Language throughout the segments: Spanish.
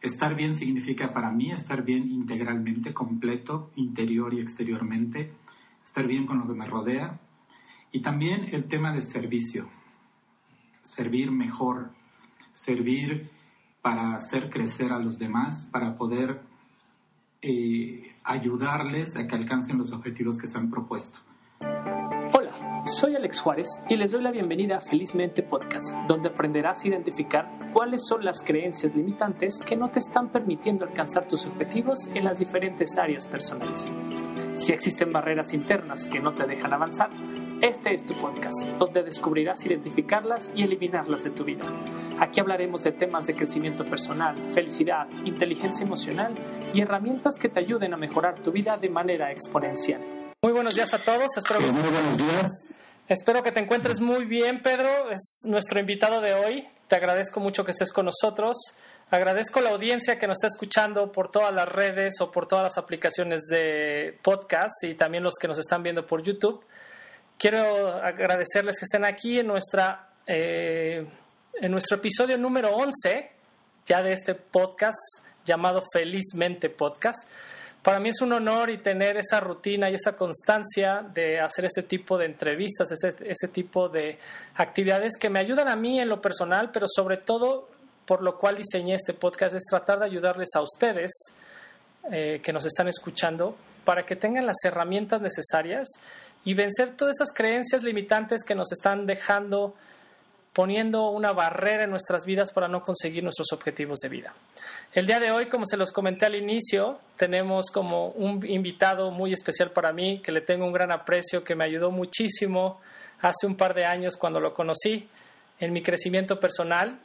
Estar bien significa para mí estar bien integralmente, completo, interior y exteriormente, estar bien con lo que me rodea. Y también el tema de servicio, servir mejor, servir para hacer crecer a los demás, para poder eh, ayudarles a que alcancen los objetivos que se han propuesto. Hola, soy Alex Juárez y les doy la bienvenida a Felizmente Podcast, donde aprenderás a identificar cuáles son las creencias limitantes que no te están permitiendo alcanzar tus objetivos en las diferentes áreas personales. Si existen barreras internas que no te dejan avanzar, este es tu podcast, donde descubrirás identificarlas y eliminarlas de tu vida. Aquí hablaremos de temas de crecimiento personal, felicidad, inteligencia emocional y herramientas que te ayuden a mejorar tu vida de manera exponencial. Muy buenos días a todos. Espero que... Muy buenos días. Espero que te encuentres muy bien, Pedro. Es nuestro invitado de hoy. Te agradezco mucho que estés con nosotros. Agradezco la audiencia que nos está escuchando por todas las redes o por todas las aplicaciones de podcast y también los que nos están viendo por YouTube. Quiero agradecerles que estén aquí en, nuestra, eh, en nuestro episodio número 11 ya de este podcast llamado Felizmente Podcast para mí es un honor y tener esa rutina y esa constancia de hacer este tipo de entrevistas, ese, tipo de actividades que me ayudan a mí en lo personal, pero sobre todo por lo cual diseñé este podcast es tratar de ayudarles a ustedes eh, que nos están escuchando para que tengan las herramientas necesarias y vencer todas esas creencias limitantes que nos están dejando poniendo una barrera en nuestras vidas para no conseguir nuestros objetivos de vida. El día de hoy, como se los comenté al inicio, tenemos como un invitado muy especial para mí, que le tengo un gran aprecio, que me ayudó muchísimo hace un par de años cuando lo conocí en mi crecimiento personal.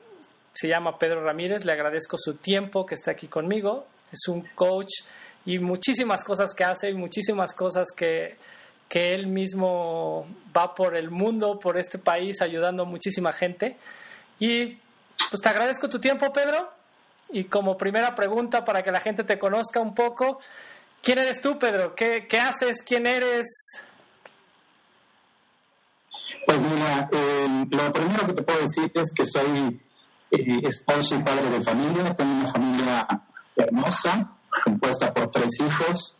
Se llama Pedro Ramírez, le agradezco su tiempo que está aquí conmigo. Es un coach y muchísimas cosas que hace y muchísimas cosas que que él mismo va por el mundo, por este país, ayudando muchísima gente. Y pues te agradezco tu tiempo, Pedro. Y como primera pregunta para que la gente te conozca un poco, ¿quién eres tú, Pedro? ¿Qué, qué haces? ¿Quién eres? Pues mira, eh, lo primero que te puedo decir es que soy eh, esposo y padre de familia. Tengo una familia hermosa, compuesta por tres hijos.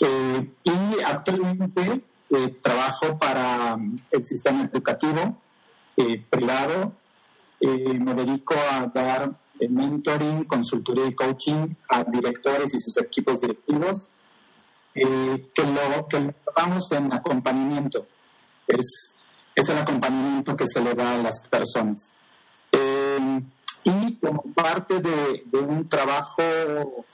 Eh, y actualmente eh, trabajo para mm, el sistema educativo eh, privado. me dedico a dar mentoring, consultoría y coaching a directores y sus equipos directivos, que lo que llamamos en acompañamiento. Es, es el acompañamiento que se le da a las personas. y como parte de, de un trabajo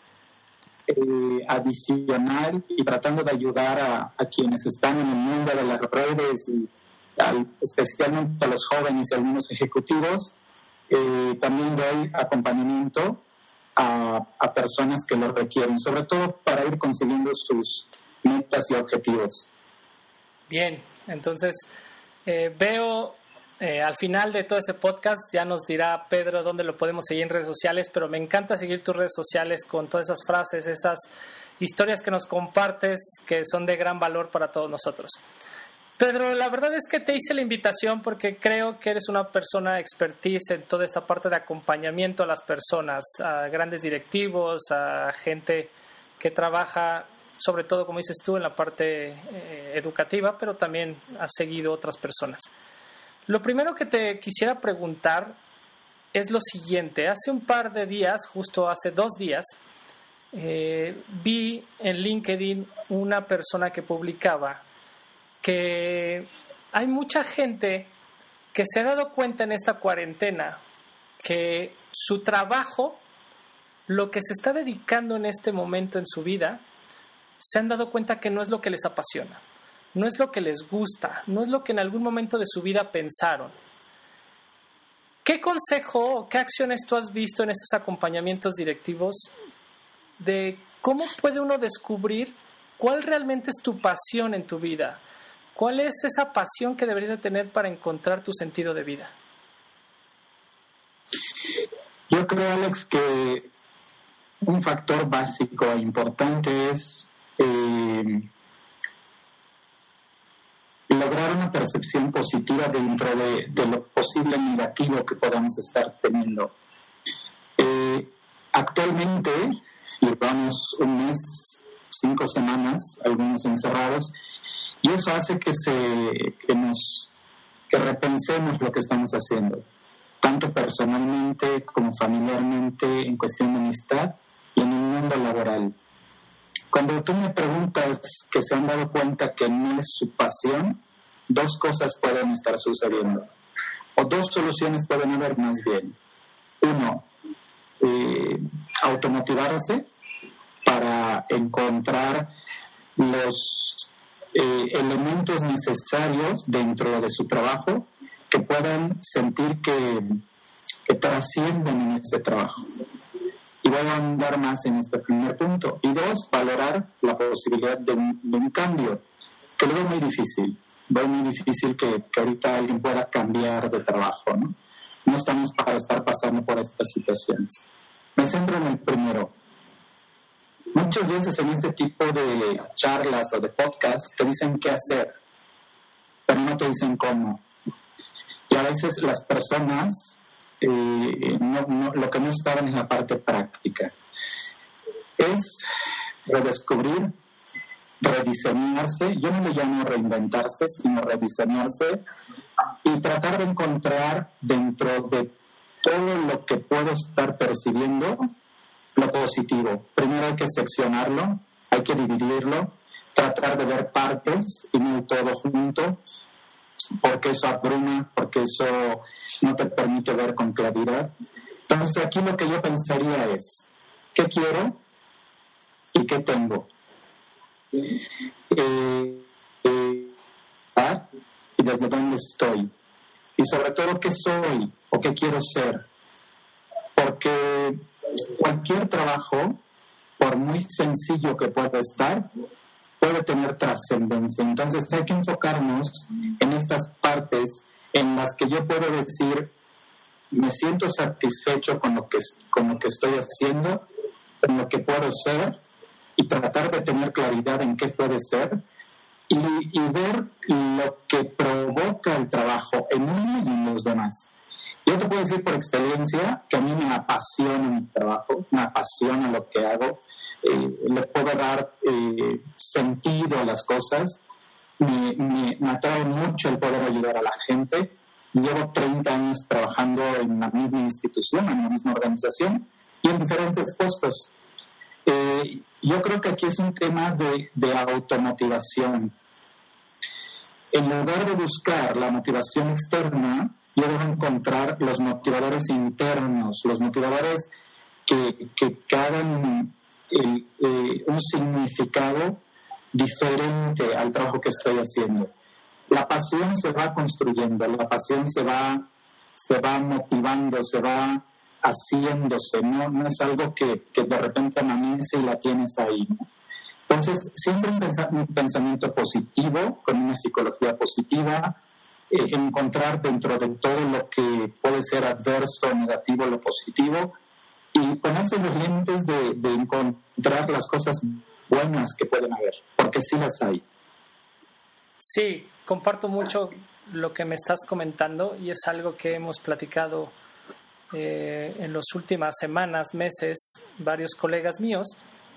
eh, adicional y tratando de ayudar a, quienes están en el mundo de las redes y especialmente a los jóvenes y algunos ejecutivos. Eh, también doy acompañamiento a, personas que lo requieren, sobre todo para ir consiguiendo sus metas y objetivos. Bien, entonces eh, veo eh, al final de todo este podcast ya nos dirá Pedro dónde lo podemos seguir en redes sociales, pero me encanta seguir tus redes sociales con todas esas frases, esas historias que nos compartes que son de gran valor para todos nosotros. Pedro, la verdad es que te hice la invitación porque creo que eres una persona expertise en toda esta parte de acompañamiento a las personas, a grandes directivos, a gente que trabaja sobre todo, como dices tú, en la parte eh, educativa, pero también ha seguido otras personas. Lo primero que te quisiera preguntar es lo siguiente. Hace un par de días, justo hace dos días, eh, vi en LinkedIn una persona que publicaba que hay mucha gente que se ha dado cuenta en esta cuarentena que su trabajo, lo que se está dedicando en este momento en su vida, se han dado cuenta que no es lo que les apasiona no es lo que les gusta, no es lo que en algún momento de su vida pensaron. ¿Qué consejo o qué acciones tú has visto en estos acompañamientos directivos de cómo puede uno descubrir cuál realmente es tu pasión en tu vida? ¿Cuál es esa pasión que deberías de tener para encontrar tu sentido de vida? Yo creo, Alex, que un factor básico e importante es eh, lograr una percepción positiva dentro de, lo posible negativo que podamos estar teniendo. Eh, actualmente llevamos un mes, cinco semanas, algunos encerrados, y eso hace que, se, que, nos, que repensemos lo que estamos haciendo, tanto personalmente como familiarmente, en cuestión de amistad y en el mundo laboral. Cuando tú me preguntas que se han dado cuenta que no es su pasión, dos cosas pueden estar sucediendo, o dos soluciones pueden haber más bien. Uno, eh, automotivarse para encontrar los eh, elementos necesarios dentro de su trabajo que puedan sentir que, que trascienden en ese trabajo. Y voy a andar más en este primer punto. Y dos, valorar la posibilidad de un, cambio, que lo veo muy difícil. Veo muy difícil que, que, ahorita alguien pueda cambiar de trabajo. ¿no? no estamos para estar pasando por estas situaciones. Me centro en el primero. Muchas veces en este tipo de charlas o de podcasts te dicen qué hacer, pero no te dicen cómo. Y a veces las personas eh, lo que no estaban en la parte práctica es redescubrir, rediseñarse. Yo no le llamo reinventarse, sino rediseñarse y tratar de encontrar dentro de todo lo que puedo estar percibiendo lo positivo. Primero hay que seccionarlo, hay que dividirlo, tratar de ver partes y no todo junto, porque eso abruma, porque eso no te permite ver con claridad. Entonces aquí lo que yo pensaría es, ¿qué quiero y qué tengo? Eh, eh, y desde dónde estoy. Y sobre todo, ¿qué soy o qué quiero ser? Porque cualquier trabajo, por muy sencillo que pueda estar, puede tener trascendencia. Entonces hay que enfocarnos en estas partes en las que yo puedo decir, me siento satisfecho con lo que, con lo que estoy haciendo, con lo que puedo ser, y tratar de tener claridad en qué puede ser, y, ver lo que provoca el trabajo en uno y en los demás. Yo te puedo decir por experiencia que a mí me apasiona mi trabajo, me apasiona lo que hago, eh, le puedo dar eh, sentido a las cosas, me, me, atrae mucho el poder ayudar a la gente. Llevo 30 años trabajando en la misma institución, en la misma organización y en diferentes puestos. Eh, yo creo que aquí es un tema de, de automotivación en lugar de buscar la motivación externa, yo debo encontrar los motivadores internos, los motivadores que, que, hagan eh, un significado diferente al trabajo que estoy haciendo. La pasión se va construyendo, la pasión se va, se va motivando, se va haciéndose, no, no es algo que, que de repente amanece y la tienes ahí. Entonces, siempre un, pensamiento positivo, con una psicología positiva, eh, encontrar dentro de todo lo que puede ser adverso negativo lo positivo y ponerse los de, de encontrar las cosas buenas que pueden haber, porque sí las hay. Sí, comparto mucho lo que me estás comentando y es algo que hemos platicado eh, en las últimas semanas, meses, varios colegas míos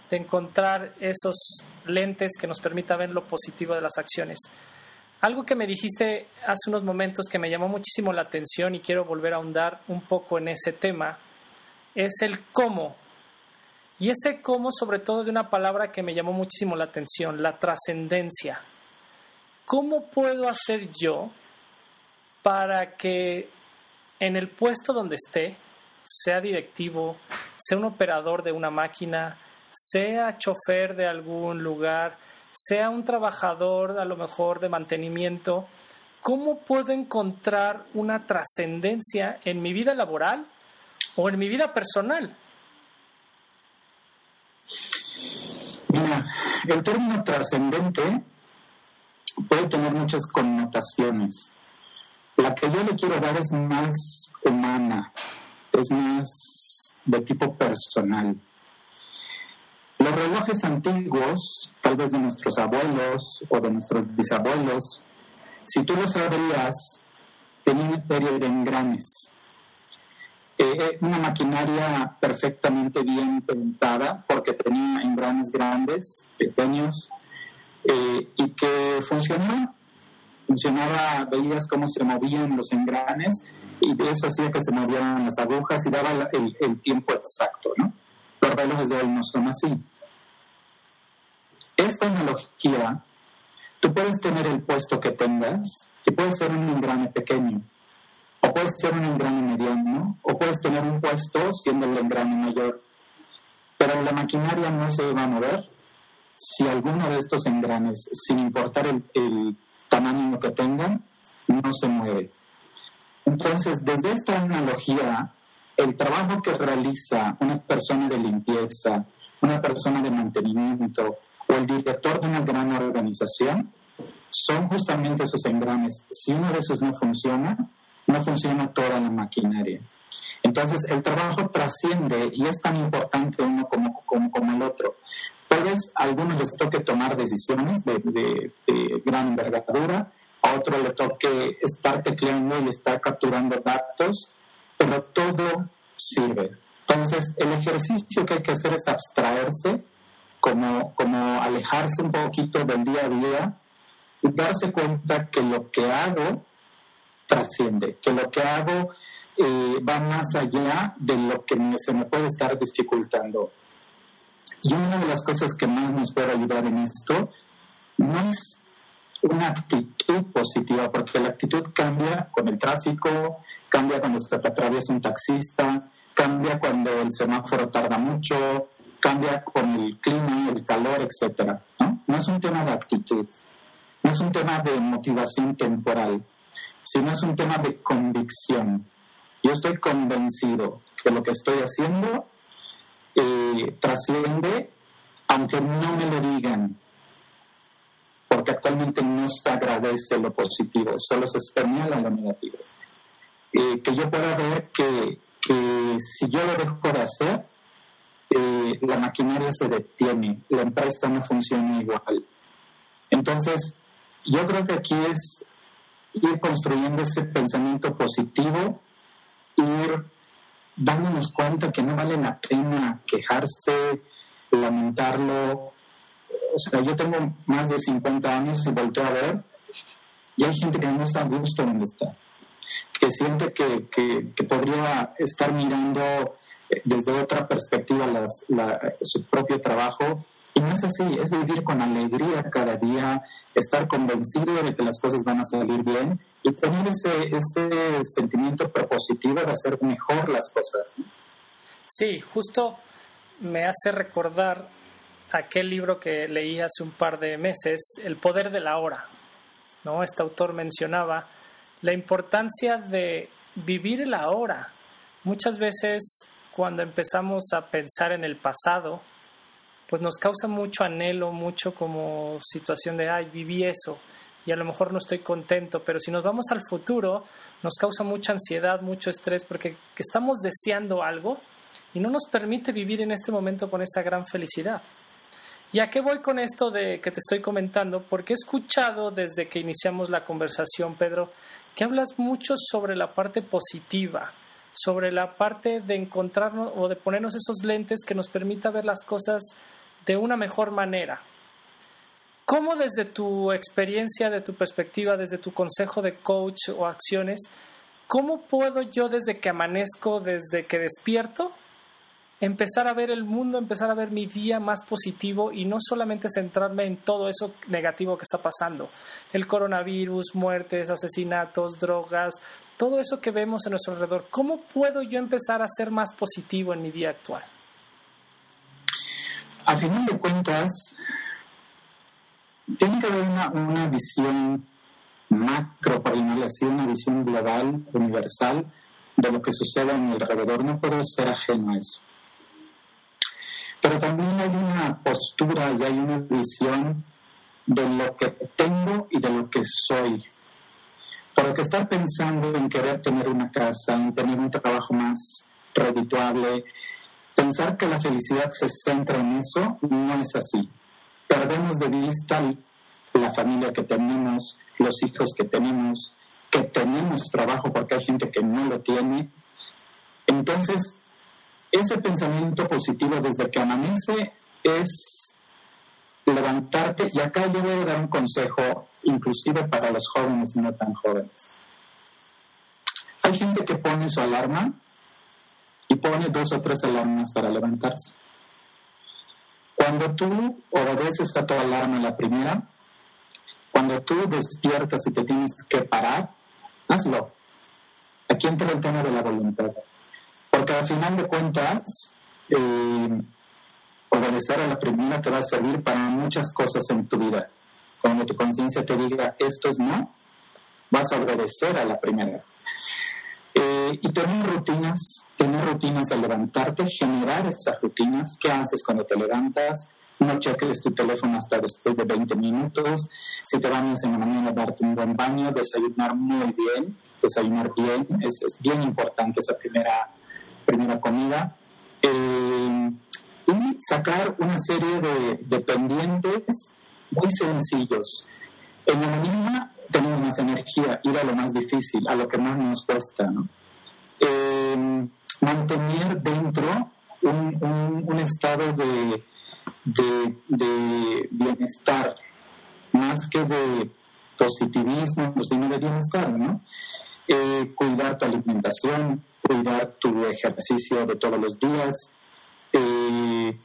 de encontrar esos lentes que nos permita ver lo positivo de las acciones. Algo que me dijiste hace unos momentos que me llamó muchísimo la atención y quiero volver a ahondar un poco en ese tema es el cómo. Y ese cómo sobre todo de una palabra que me llamó muchísimo la atención, la trascendencia. ¿Cómo puedo hacer yo para que en el puesto donde esté, sea directivo, sea un operador de una máquina, sea chofer de algún lugar, sea un trabajador a lo mejor de mantenimiento, ¿cómo puedo encontrar una trascendencia en mi vida laboral o en mi vida personal? Mira, el término trascendente puede tener muchas connotaciones. La que yo le quiero dar es más humana, es más de tipo personal. Los relojes antiguos, tal vez de nuestros abuelos o de nuestros bisabuelos, si tú los abrías, tenían una serie de engranes. eh, una maquinaria perfectamente bien pintada porque tenía engranes grandes, pequeños, eh, y que funcionaba. Funcionaba, veías cómo se movían los engranes y eso hacía que se movieran las agujas y daba el, el tiempo exacto, ¿no? Los relojes de hoy no son así. Esta analogía, tú puedes tener el puesto que tengas y puede ser un engrane pequeño, o puede ser un engrane mediano, o puedes tener un puesto siendo el engrane mayor. Pero la maquinaria no se va a mover si alguno de estos engranes, sin importar el, el tamaño que tengan, no se mueve. Entonces, desde esta analogía, el trabajo que realiza una persona de limpieza, una persona de mantenimiento o el director de una gran organización son justamente esos engranes. Si uno de esos no funciona, no funciona toda la maquinaria. Entonces, el trabajo trasciende y es tan importante uno como, como, el otro. A algunos les toque tomar decisiones de, de gran envergadura, a otro le toque estar tecleando y estar capturando datos, pero todo sirve. Entonces, el ejercicio que hay que hacer es abstraerse, como, como alejarse un poquito del día a día y darse cuenta que lo que hago trasciende, que lo que hago eh, va más allá de lo que se me puede estar dificultando. Y una de las cosas que más nos puede ayudar en esto no es una actitud positiva, porque la actitud cambia con el tráfico, cambia cuando se atraviesa un taxista, cambia cuando el semáforo tarda mucho, cambia con el clima, el calor, etc. ¿no? no es un tema de actitud, no es un tema de motivación temporal, sino es un tema de convicción. Yo estoy convencido que lo que estoy haciendo eh, trasciende, aunque no me lo digan, porque actualmente no se agradece lo positivo, solo se señala lo negativo. Eh, que yo pueda ver que, que, si yo lo dejo de hacer, eh, la maquinaria se detiene, la empresa no funciona igual. Entonces, yo creo que aquí es ir construyendo ese pensamiento positivo, ir dándonos cuenta que no vale la pena quejarse, lamentarlo, o sea, yo tengo más de 50 años y volteo a ver, y hay gente que no está a gusto donde está, que siente que, que, podría estar mirando eh, desde otra perspectiva su propio trabajo. Y no es así, es vivir con alegría cada día, estar convencido de que las cosas van a salir bien y tener ese, ese sentimiento propositivo de hacer mejor las cosas. Sí, justo me hace recordar aquel libro que leí hace un par de meses, El poder de la hora. ¿no? Este autor mencionaba la importancia de vivir la hora. Muchas veces cuando empezamos a pensar en el pasado, pues nos causa mucho anhelo, mucho como situación de, ay, viví eso y a lo mejor no estoy contento, pero si nos vamos al futuro, nos causa mucha ansiedad, mucho estrés, porque estamos deseando algo y no nos permite vivir en este momento con esa gran felicidad. ¿Y a qué voy con esto de que te estoy comentando? Porque he escuchado desde que iniciamos la conversación, Pedro, que hablas mucho sobre la parte positiva, sobre la parte de encontrarnos o de ponernos esos lentes que nos permita ver las cosas de una mejor manera. ¿Cómo desde tu experiencia, de tu perspectiva, desde tu consejo de coach o acciones, cómo puedo yo desde que amanezco, desde que despierto, empezar a ver el mundo, empezar a ver mi día más positivo y no solamente centrarme en todo eso negativo que está pasando. El coronavirus, muertes, asesinatos, drogas, todo eso que vemos a nuestro alrededor. ¿Cómo puedo yo empezar a ser más positivo en mi día actual? A final de cuentas, tiene que haber una, una visión macro, para así, una visión global, universal, de lo que sucede en el alrededor. No puedo ser ajeno a eso. Pero también hay una postura y hay una visión de lo que tengo y de lo que soy. Porque estar pensando en querer tener una casa, en tener un trabajo más redituable, pensar que la felicidad se centra en eso, no es así. Perdemos de vista la familia que tenemos, los hijos que tenemos, que tenemos trabajo porque hay gente que no lo tiene. Entonces, ese pensamiento positivo desde que amanece es levantarte, y acá yo voy a dar un consejo, inclusive para los jóvenes y no tan jóvenes. Hay gente que pone su alarma pone dos o tres alarmas para levantarse. Cuando tú obedeces a tu alarma la primera, cuando tú despiertas y te tienes que parar, hazlo. Aquí entra el tema de la voluntad. Porque al final de cuentas, eh, obedecer a la primera te va a servir para muchas cosas en tu vida. Cuando tu conciencia te diga esto es no, vas a obedecer a la primera. Y tener rutinas, tener rutinas al levantarte, generar esas rutinas. ¿Qué haces cuando te levantas? No cheques tu teléfono hasta después de 20 minutos. Si te bañas en la mañana, darte un buen baño, desayunar muy bien, desayunar bien. Es, es bien importante esa primera, primera comida. Eh, y sacar una serie de, pendientes muy sencillos. En la mañana tenemos más energía, ir a lo más difícil, a lo que más nos cuesta, ¿no? Eh, mantener dentro un, estado de, bienestar, más que de positivismo, sino de bienestar, ¿no? Eh, cuidar tu alimentación, cuidar tu ejercicio de todos los días, eh,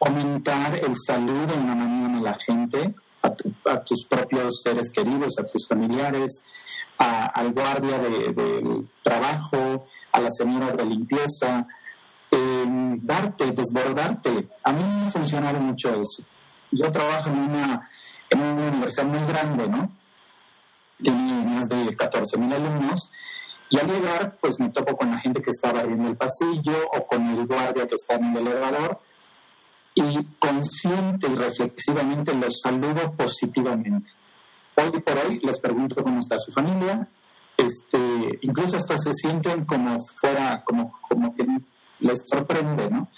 aumentar el saludo en la mañana a la gente, a, tus propios seres queridos, a tus familiares, al guardia de, trabajo, a la señora de limpieza, darte, desbordarte. A mí me ha funcionado mucho eso. Yo trabajo en una, en una universidad muy grande, ¿no? Tiene más de 14 mil alumnos y al llegar, pues me topo con la gente que está barriendo el pasillo o con el guardia que está en el elevador y consciente y reflexivamente los saludo positivamente. Hoy por hoy les pregunto cómo está su familia, este, incluso hasta se sienten como fuera, como, como que les sorprende, ¿no?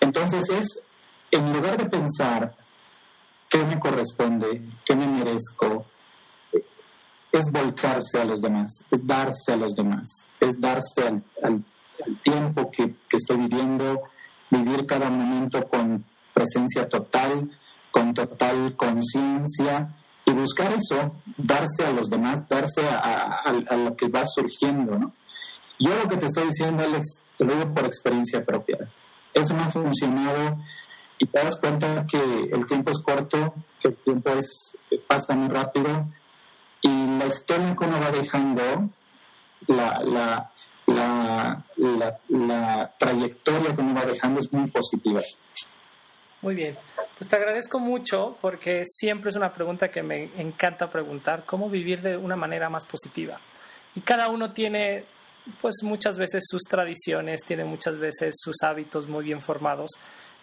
Entonces es, en lugar de pensar qué me corresponde, qué me merezco, es volcarse a los demás, es darse a los demás, es darse al, tiempo que, estoy viviendo, vivir cada momento con presencia total, con total conciencia y buscar eso, darse a los demás, darse a, lo que va surgiendo, ¿no? Yo lo que te estoy diciendo, Alex, te lo digo por experiencia propia. Eso me ha funcionado y te das cuenta que el tiempo es corto, que el tiempo es, pasa muy rápido y la historia que uno va dejando, la, la, trayectoria que uno va dejando es muy positiva. Muy bien, pues te agradezco mucho porque siempre es una pregunta que me encanta preguntar, ¿cómo vivir de una manera más positiva? Y cada uno tiene pues muchas veces sus tradiciones, tiene muchas veces sus hábitos muy bien formados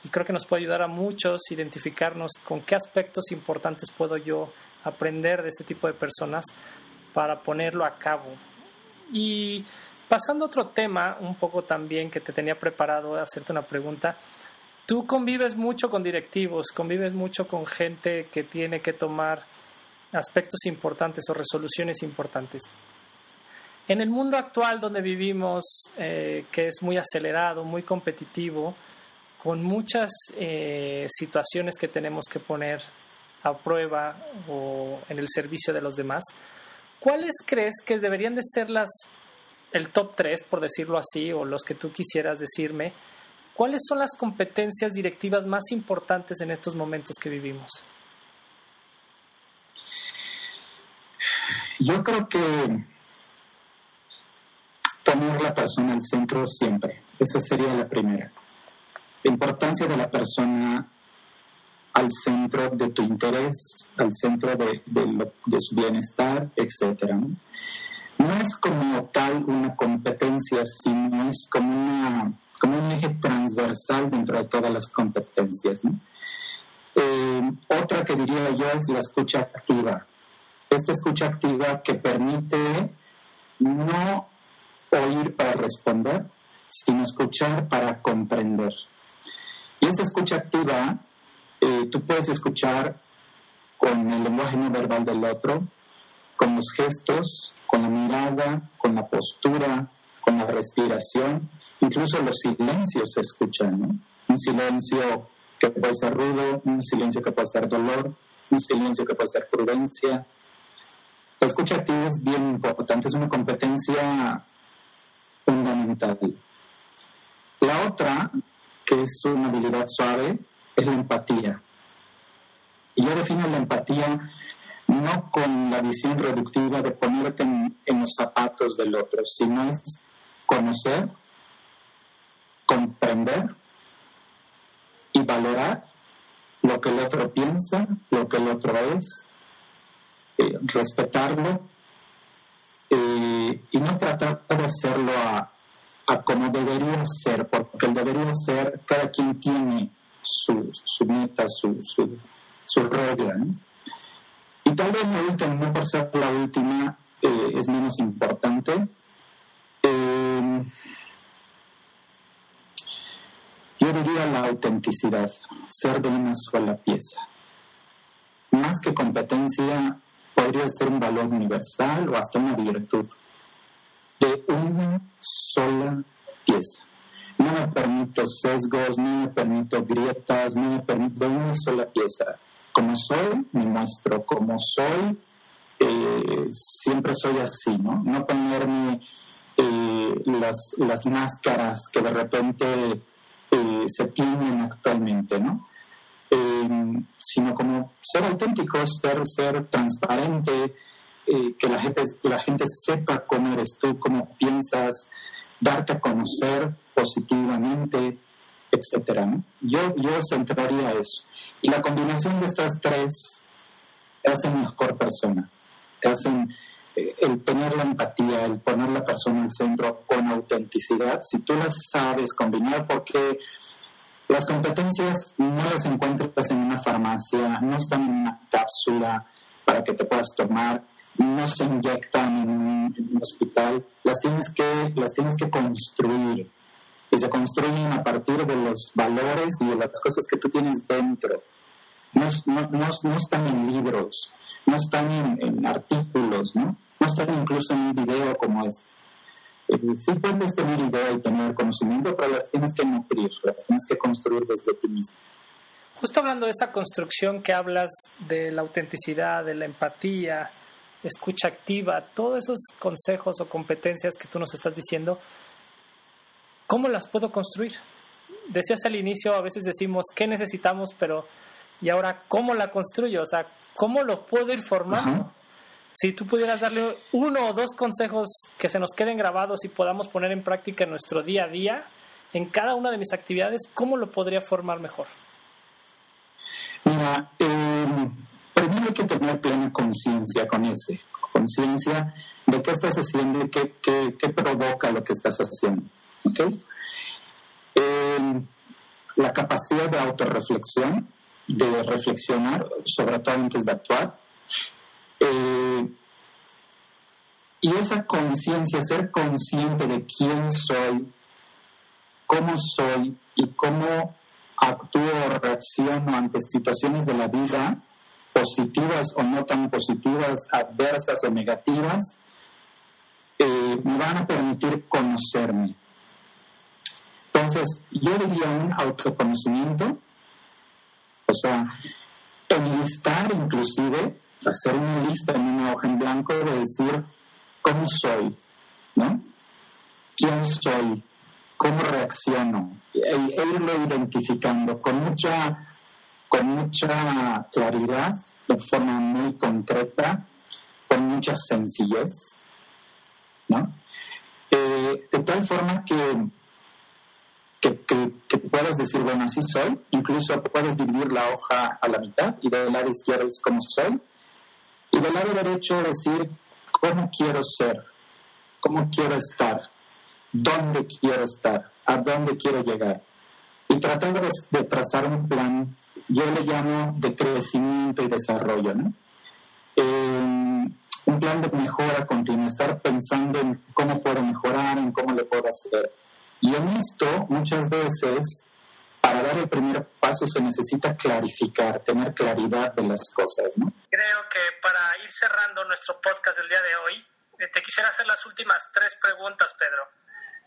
y creo que nos puede ayudar a muchos identificarnos con qué aspectos importantes puedo yo aprender de este tipo de personas para ponerlo a cabo. Y pasando a otro tema, un poco también que te tenía preparado hacerte una pregunta. Tú convives mucho con directivos, convives mucho con gente que tiene que tomar aspectos importantes o resoluciones importantes. En el mundo actual donde vivimos, eh, que es muy acelerado, muy competitivo, con muchas eh, situaciones que tenemos que poner a prueba o en el servicio de los demás, ¿cuáles crees que deberían de ser las el top 3, por decirlo así, o los que tú quisieras decirme? ¿Cuáles son las competencias directivas más importantes en estos momentos que vivimos? Yo creo que poner la persona al centro siempre. Esa sería la primera. La importancia de la persona al centro de tu interés, al centro de, su bienestar, etc. ¿no? es como tal una competencia, sino es como, como un eje transversal dentro de todas las competencias. Eh, otra que diría yo es la escucha activa. Esta escucha activa que permite no oír para responder, sino escuchar para comprender. Y esta escucha activa eh, tú puedes escuchar con el lenguaje no verbal del otro, con los gestos, con la mirada, con la postura, con la respiración, incluso los silencios se escuchan, ¿no? Un silencio que puede ser rudo, un silencio que puede ser dolor, un silencio que puede ser prudencia. La escucha activa es bien importante, es una competencia fundamental. La otra, que es una habilidad suave, es la empatía. Y yo defino la empatía no con la visión reductiva de ponerte en, en los zapatos del otro, sino es conocer, comprender y valorar lo que el otro piensa, lo que el otro es, eh, respetarlo eh, y no tratar de hacerlo a, como debería ser, porque el debería ser, cada quien tiene su, su meta, su, su, su regla. Y tal vez la última, no por ser la última, eh, es menos importante. Diría la autenticidad, ser de una sola pieza. Más que competencia, podría ser un valor universal o hasta una virtud. De una sola pieza. No me permito sesgos, no me permito grietas, no me permito de una sola pieza. Como soy, me muestro. Como soy, eh, siempre soy así, ¿no? No ponerme eh, las, las máscaras que de repente eh, se tienen actualmente, ¿no? Eh, sino como ser auténtico, ser, ser transparente, eh, que la gente, la gente sepa cómo eres tú, cómo piensas, darte a conocer positivamente, etcétera. ¿no? Yo, yo centraría eso. Y la combinación de estas tres te hacen mejor persona, te hacen el tener la empatía, el poner la persona al centro con autenticidad, si tú las sabes combinar, porque las competencias no las encuentras en una farmacia, no están en una cápsula para que te puedas tomar, no se inyectan en un, hospital, las tienes, que, las tienes que construir y se construyen a partir de los valores y de las cosas que tú tienes dentro. No, no, están en libros, no están en, artículos, ¿no? No están incluso en un video como este. Eh, sí puedes tener idea y tener conocimiento, pero las tienes que nutrir, las tienes que construir desde ti mismo. Justo hablando de esa construcción que hablas de la autenticidad, de la empatía, escucha activa, todos esos consejos o competencias que tú nos estás diciendo, ¿cómo las puedo construir? Decías al inicio, a veces decimos qué necesitamos, pero ¿y ahora cómo la construyo? O sea, ¿cómo lo puedo ir formando? Si tú pudieras darle uno o dos consejos que se nos queden grabados y podamos poner en práctica en nuestro día a día, en cada una de mis actividades, ¿cómo lo podría formar mejor? Mira, eh, primero hay que tener plena conciencia con ese, conciencia de qué estás haciendo y qué, provoca lo que estás haciendo. Eh, la capacidad de autorreflexión, de reflexionar, sobre todo antes de actuar, eh, y esa conciencia, ser consciente de quién soy, cómo soy y cómo actúo o reacciono ante situaciones de la vida, positivas o no tan positivas, adversas o negativas, eh, me van a permitir conocerme. Entonces, yo diría un autoconocimiento, o sea, enlistar inclusive hacer una lista en una hoja en blanco de decir cómo soy, ¿no? ¿Quién soy? ¿Cómo reacciono? E, e, irlo identificando con mucha, con mucha claridad, de forma muy concreta, con mucha sencillez, ¿no? Eh, de tal forma que, que, puedas decir, bueno, así soy, incluso puedes dividir la hoja a la mitad y del lado izquierdo es como soy, y del lado derecho decir cómo quiero ser, cómo quiero estar, dónde quiero estar, a dónde quiero llegar. Y tratar de, trazar un plan, yo le llamo de crecimiento y desarrollo, ¿no? Eh, un plan de mejora continua, estar pensando en cómo puedo mejorar, en cómo le puedo hacer. Y en esto, muchas veces, para dar el primer paso se necesita clarificar, tener claridad de las cosas. ¿no? Creo que para ir cerrando nuestro podcast del día de hoy, eh, te quisiera hacer las últimas tres preguntas, Pedro.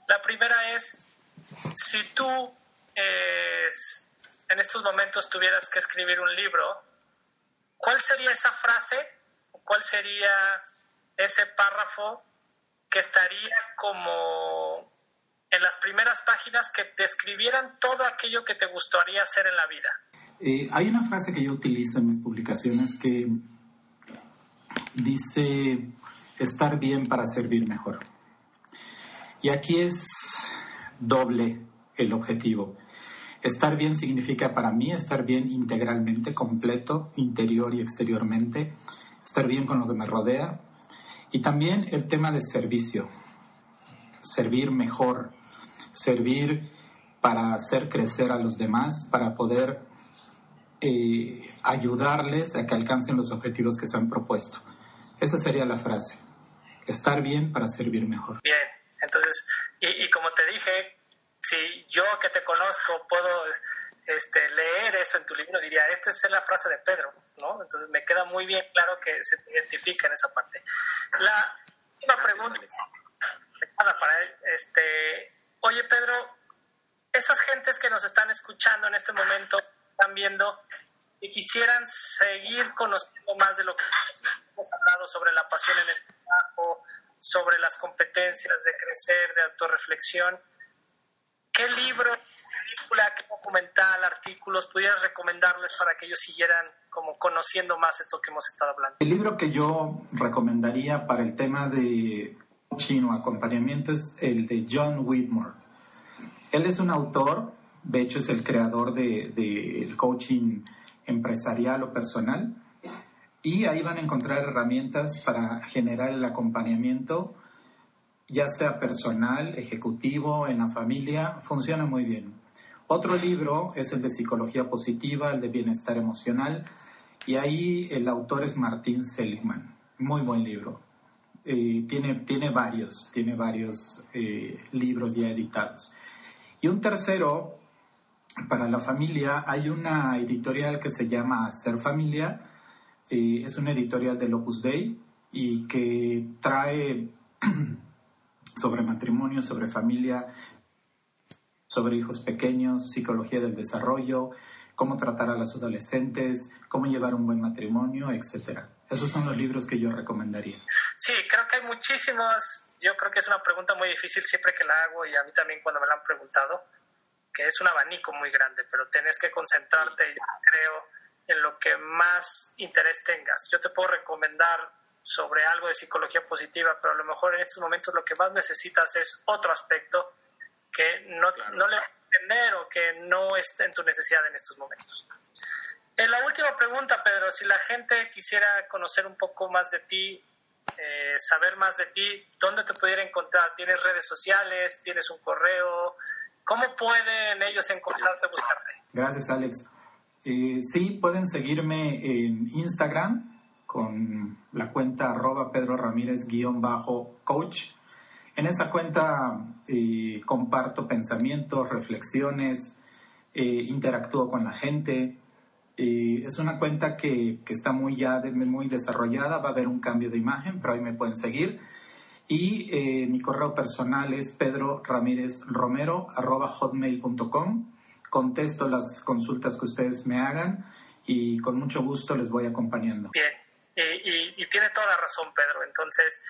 La primera es, si tú eh, en estos momentos tuvieras que escribir un libro, ¿cuál sería esa frase? ¿Cuál sería ese párrafo que estaría como en las primeras páginas que describieran todo aquello que te gustaría hacer en la vida? Eh, hay una frase que yo utilizo en mis publicaciones que dice estar bien para servir mejor. Y aquí es doble el objetivo. Estar bien significa para mí estar bien integralmente, completo, interior y exteriormente, estar bien con lo que me rodea. Y también el tema de servicio, servir mejor, servir para hacer crecer a los demás, para poder eh, ayudarles a que alcancen los objetivos que se han propuesto. Esa sería la frase, estar bien para servir mejor. Bien, entonces, y, y como te dije, si yo que te conozco puedo este, leer eso en tu libro, diría, esta es la frase de Pedro, ¿no? Entonces me queda muy bien claro que se identifica en esa parte. La última pregunta, para este, oye Pedro, esas gentes que nos están escuchando en este momento, están viendo y quisieran seguir conociendo más de lo que hemos hablado sobre la pasión en el trabajo, sobre las competencias de crecer, de autorreflexión, ¿Qué libro, película, qué documental, artículos pudieras recomendarles para que ellos siguieran como conociendo más esto que hemos estado hablando? El libro que yo recomendaría para el tema de coaching o acompañamiento es el de John Whitmore. Él es un autor, de hecho es el creador del de, coaching empresarial o personal, y ahí van a encontrar herramientas para generar el acompañamiento ya sea personal, ejecutivo, en la familia, funciona muy bien. Otro libro es el de psicología positiva, el de bienestar emocional, y ahí el autor es Martín Seligman. Muy buen libro. Eh, tiene, tiene varios, tiene varios eh, libros ya editados. Y un tercero, para la familia, hay una editorial que se llama Ser Familia, eh, es una editorial del Opus Dei y que trae sobre matrimonio, sobre familia, sobre hijos pequeños, psicología del desarrollo, cómo tratar a los adolescentes, cómo llevar un buen matrimonio, etcétera. Esos son los libros que yo recomendaría. Sí, creo que hay muchísimos. Yo creo que es una pregunta muy difícil siempre que la hago y a mí también cuando me la han preguntado, que es un abanico muy grande, pero tienes que concentrarte, yo creo, en lo que más interés tengas. Yo te puedo recomendar sobre algo de psicología positiva, pero a lo mejor en estos momentos lo que más necesitas es otro aspecto que no, no le vas a entender o que no es en tu necesidad en estos momentos. En la última pregunta, Pedro, si la gente quisiera conocer un poco más de ti, eh, saber más de ti, ¿dónde te pudiera encontrar? ¿Tienes redes sociales? ¿Tienes un correo? ¿Cómo pueden ellos encontrarte, buscarte? Gracias, Alex. Eh, sí, pueden seguirme en Instagram, con la cuenta arroba Pedro Ramírez guion bajo coach. En esa cuenta eh, comparto pensamientos, reflexiones, eh, interactúo con la gente. Eh, es una cuenta que, que, está muy ya muy desarrollada, va a haber un cambio de imagen, pero ahí me pueden seguir. Y mi correo personal es pedro ramírez romero hotmail.com. Contesto las consultas que ustedes me hagan y con mucho gusto les voy acompañando. Bien. Y, tiene toda la razón, Pedro. Entonces,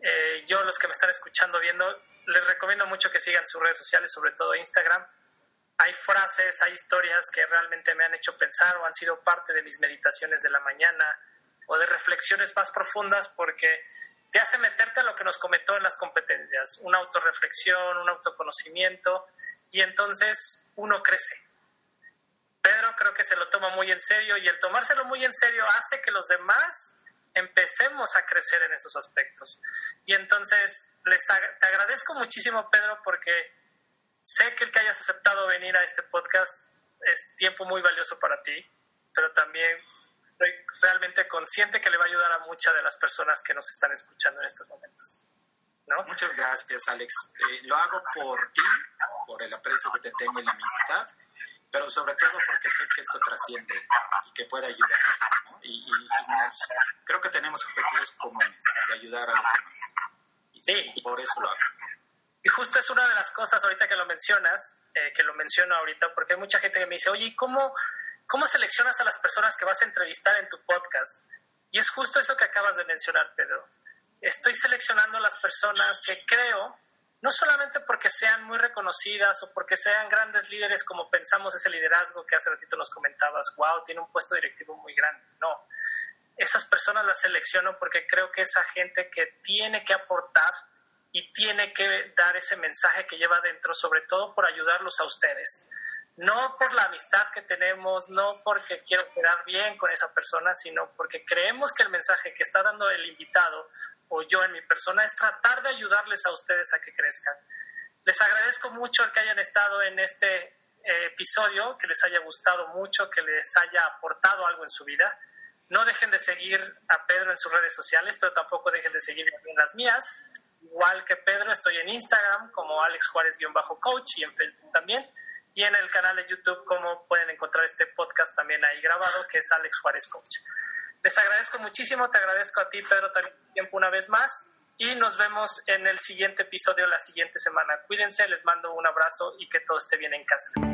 eh, yo, los que me están escuchando, viendo, les recomiendo mucho que sigan sus redes sociales, sobre todo Instagram. Hay frases, hay historias que realmente me han hecho pensar o han sido parte de mis meditaciones de la mañana o de reflexiones más profundas porque te hace meterte a lo que nos comentó en las competencias, una autorreflexión, un autoconocimiento y entonces uno crece Pedro creo que se lo toma muy en serio y el tomárselo muy en serio hace que los demás empecemos a crecer en esos aspectos. Y entonces les te agradezco muchísimo, Pedro, porque sé que el que hayas aceptado venir a este podcast es tiempo muy valioso para ti, pero también estoy realmente consciente que le va a ayudar a muchas de las personas que nos están escuchando en estos momentos. ¿No? Muchas gracias, Alex. Eh, lo hago por ti, por el aprecio que te tengo y la amistad pero sobre todo porque sé que esto trasciende y que puede ayudar. Y, creo que tenemos objetivos comunes de ayudar a los demás. sí. Y por eso lo hago. Justo es una de las cosas ahorita que lo mencionas, eh, que lo menciono ahorita, porque hay mucha gente que me dice, oye, ¿cómo, ¿cómo seleccionas a las personas que vas a entrevistar en tu podcast? Y es justo eso que acabas de mencionar, Pedro. Estoy seleccionando a las personas que creo, no solamente porque sean muy reconocidas o porque sean grandes líderes como pensamos ese liderazgo que hace ratito nos comentabas, wow, tiene un puesto directivo muy grande. No, esas personas las selecciono porque creo que esa gente que tiene que aportar y tiene que dar ese mensaje que lleva dentro, sobre todo por ayudarlos a ustedes. No por la amistad que tenemos, no porque quiero quedar bien con esa persona, sino porque creemos que el mensaje que está dando el invitado o yo en mi persona es tratar de ayudarles a ustedes a que crezcan. Les agradezco mucho el que hayan estado en este eh, episodio, que les haya gustado mucho, que les haya aportado algo en su vida. No dejen de seguir a Pedro en sus redes sociales, pero tampoco dejen de seguirme en las mías. Igual que Pedro, estoy en Instagram como Alex Juárez-coach y en Facebook también. Y en el canal de YouTube, como pueden encontrar este podcast también ahí grabado, que es Alex Juárez Coach. Les agradezco muchísimo, te agradezco a ti, Pedro, también tiempo una vez más. Y nos vemos en el siguiente episodio la siguiente semana. Cuídense, les mando un abrazo y que todo esté bien en casa.